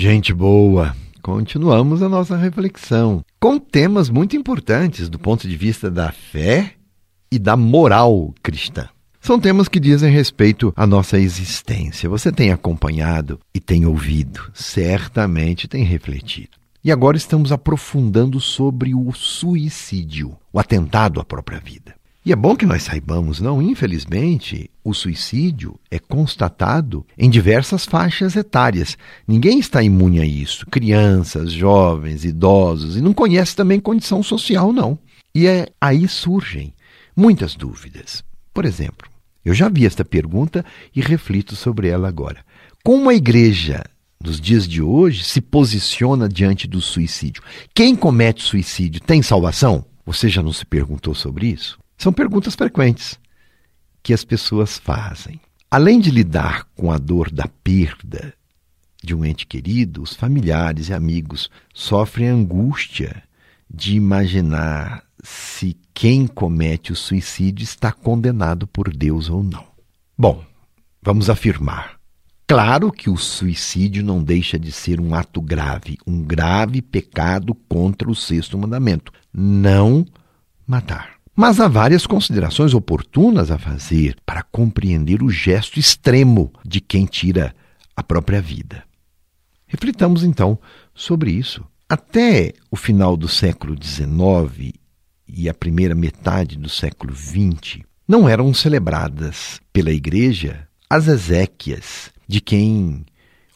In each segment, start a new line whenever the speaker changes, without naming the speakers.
Gente boa, continuamos a nossa reflexão com temas muito importantes do ponto de vista da fé e da moral cristã. São temas que dizem respeito à nossa existência. Você tem acompanhado e tem ouvido, certamente tem refletido. E agora estamos aprofundando sobre o suicídio, o atentado à própria vida. E é bom que nós saibamos, não? Infelizmente, o suicídio é constatado em diversas faixas etárias. Ninguém está imune a isso. Crianças, jovens, idosos, e não conhece também condição social, não. E é, aí surgem muitas dúvidas. Por exemplo, eu já vi esta pergunta e reflito sobre ela agora. Como a igreja nos dias de hoje se posiciona diante do suicídio? Quem comete suicídio tem salvação? Você já não se perguntou sobre isso? São perguntas frequentes que as pessoas fazem. Além de lidar com a dor da perda de um ente querido, os familiares e amigos sofrem angústia de imaginar se quem comete o suicídio está condenado por Deus ou não. Bom, vamos afirmar. Claro que o suicídio não deixa de ser um ato grave, um grave pecado contra o sexto mandamento: não matar. Mas há várias considerações oportunas a fazer para compreender o gesto extremo de quem tira a própria vida. Reflitamos então sobre isso. Até o final do século XIX e a primeira metade do século XX, não eram celebradas pela Igreja as exéquias de quem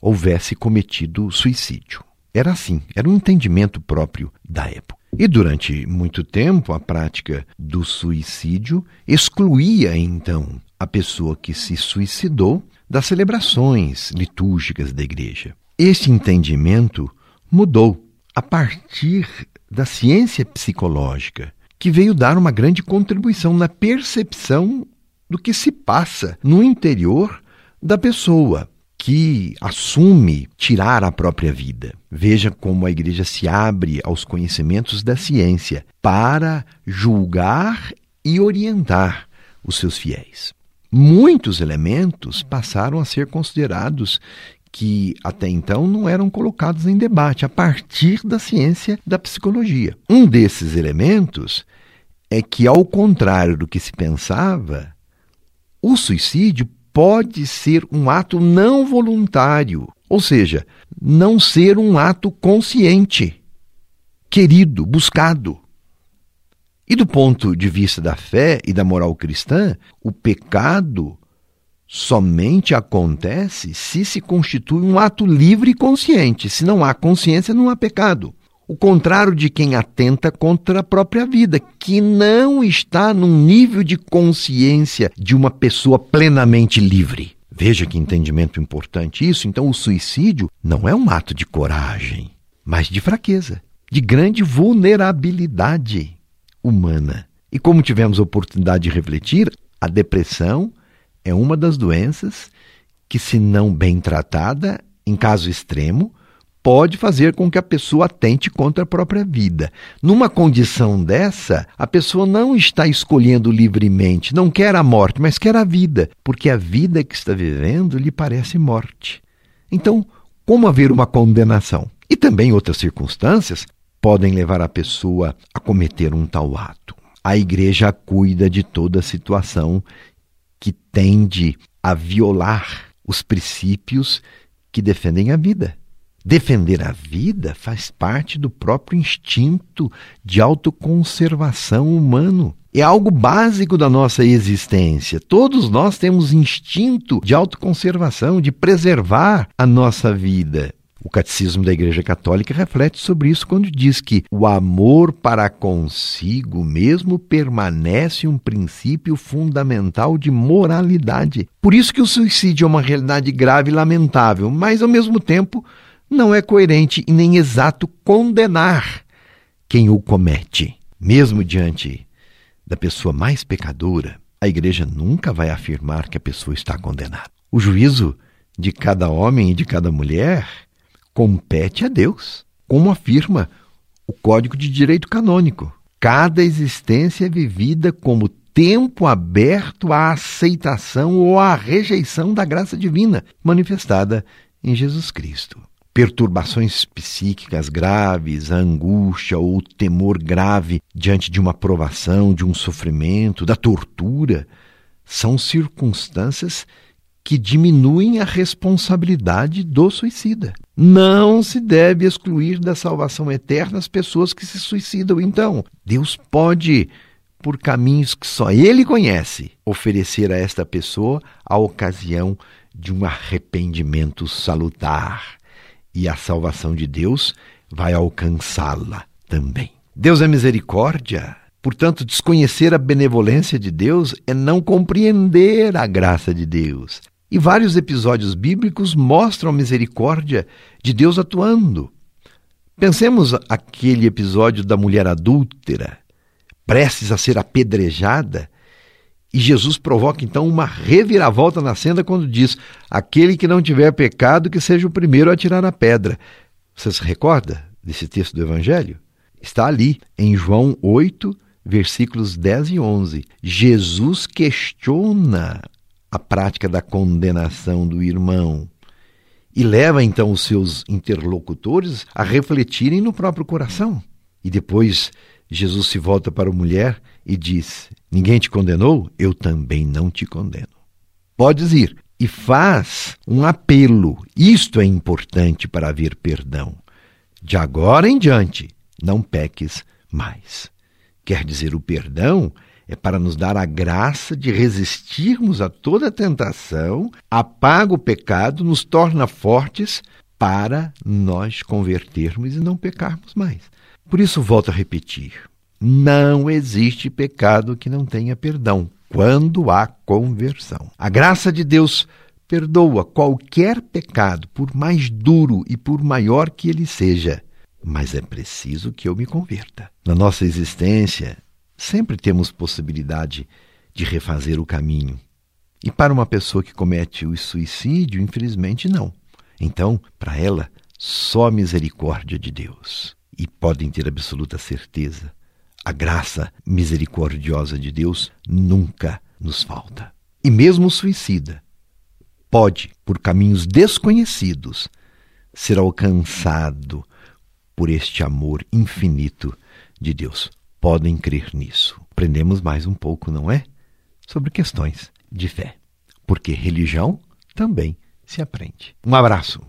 houvesse cometido suicídio. Era assim, era um entendimento próprio da época. E durante muito tempo, a prática do suicídio excluía então a pessoa que se suicidou das celebrações litúrgicas da igreja. Este entendimento mudou a partir da ciência psicológica que veio dar uma grande contribuição na percepção do que se passa no interior da pessoa que assume tirar a própria vida. Veja como a igreja se abre aos conhecimentos da ciência para julgar e orientar os seus fiéis. Muitos elementos passaram a ser considerados que até então não eram colocados em debate a partir da ciência da psicologia. Um desses elementos é que, ao contrário do que se pensava, o suicídio pode ser um ato não voluntário, ou seja, não ser um ato consciente, querido, buscado. E do ponto de vista da fé e da moral cristã, o pecado somente acontece se se constitui um ato livre e consciente. Se não há consciência, não há pecado. O contrário de quem atenta contra a própria vida, que não está num nível de consciência de uma pessoa plenamente livre. Veja que entendimento importante isso. Então, o suicídio não é um ato de coragem, mas de fraqueza, de grande vulnerabilidade humana. E como tivemos a oportunidade de refletir, a depressão é uma das doenças que, se não bem tratada, em caso extremo, pode fazer com que a pessoa atente contra a própria vida. Numa condição dessa, a pessoa não está escolhendo livremente, não quer a morte, mas quer a vida, porque a vida que está vivendo lhe parece morte. Então, como haver uma condenação? E também outras circunstâncias podem levar a pessoa a cometer um tal ato. A igreja cuida de toda situação que tende a violar os princípios que defendem a vida. Defender a vida faz parte do próprio instinto de autoconservação humano. É algo básico da nossa existência. Todos nós temos instinto de autoconservação, de preservar a nossa vida. O Catecismo da Igreja Católica reflete sobre isso quando diz que o amor para consigo mesmo permanece um princípio fundamental de moralidade. Por isso que o suicídio é uma realidade grave e lamentável, mas ao mesmo tempo não é coerente e nem exato condenar quem o comete. Mesmo diante da pessoa mais pecadora, a igreja nunca vai afirmar que a pessoa está condenada. O juízo de cada homem e de cada mulher compete a Deus, como afirma o Código de Direito Canônico. Cada existência é vivida como tempo aberto à aceitação ou à rejeição da graça divina manifestada em Jesus Cristo. Perturbações psíquicas graves, a angústia ou o temor grave diante de uma provação, de um sofrimento, da tortura, são circunstâncias que diminuem a responsabilidade do suicida. Não se deve excluir da salvação eterna as pessoas que se suicidam. Então, Deus pode, por caminhos que só Ele conhece, oferecer a esta pessoa a ocasião de um arrependimento salutar. E a salvação de Deus vai alcançá-la também. Deus é misericórdia. Portanto, desconhecer a benevolência de Deus é não compreender a graça de Deus. E vários episódios bíblicos mostram a misericórdia de Deus atuando. Pensemos aquele episódio da mulher adúltera, prestes a ser apedrejada, e Jesus provoca então uma reviravolta na cena quando diz: Aquele que não tiver pecado, que seja o primeiro a tirar a pedra. Você se recorda desse texto do Evangelho? Está ali, em João 8, versículos 10 e 11. Jesus questiona a prática da condenação do irmão e leva então os seus interlocutores a refletirem no próprio coração. E depois Jesus se volta para a mulher e diz: Ninguém te condenou? Eu também não te condeno. Podes ir. E faz um apelo. Isto é importante para haver perdão. De agora em diante, não peques mais. Quer dizer, o perdão é para nos dar a graça de resistirmos a toda tentação, apaga o pecado, nos torna fortes para nós convertermos e não pecarmos mais. Por isso, volto a repetir: não existe pecado que não tenha perdão quando há conversão. A graça de Deus perdoa qualquer pecado, por mais duro e por maior que ele seja. Mas é preciso que eu me converta. Na nossa existência, sempre temos possibilidade de refazer o caminho. E para uma pessoa que comete o suicídio, infelizmente não. Então, para ela, só a misericórdia de Deus. E podem ter absoluta certeza, a graça misericordiosa de Deus nunca nos falta. E mesmo o suicida pode, por caminhos desconhecidos, ser alcançado por este amor infinito de Deus podem crer nisso. Aprendemos mais um pouco, não é? Sobre questões de fé. Porque religião também se aprende. Um abraço.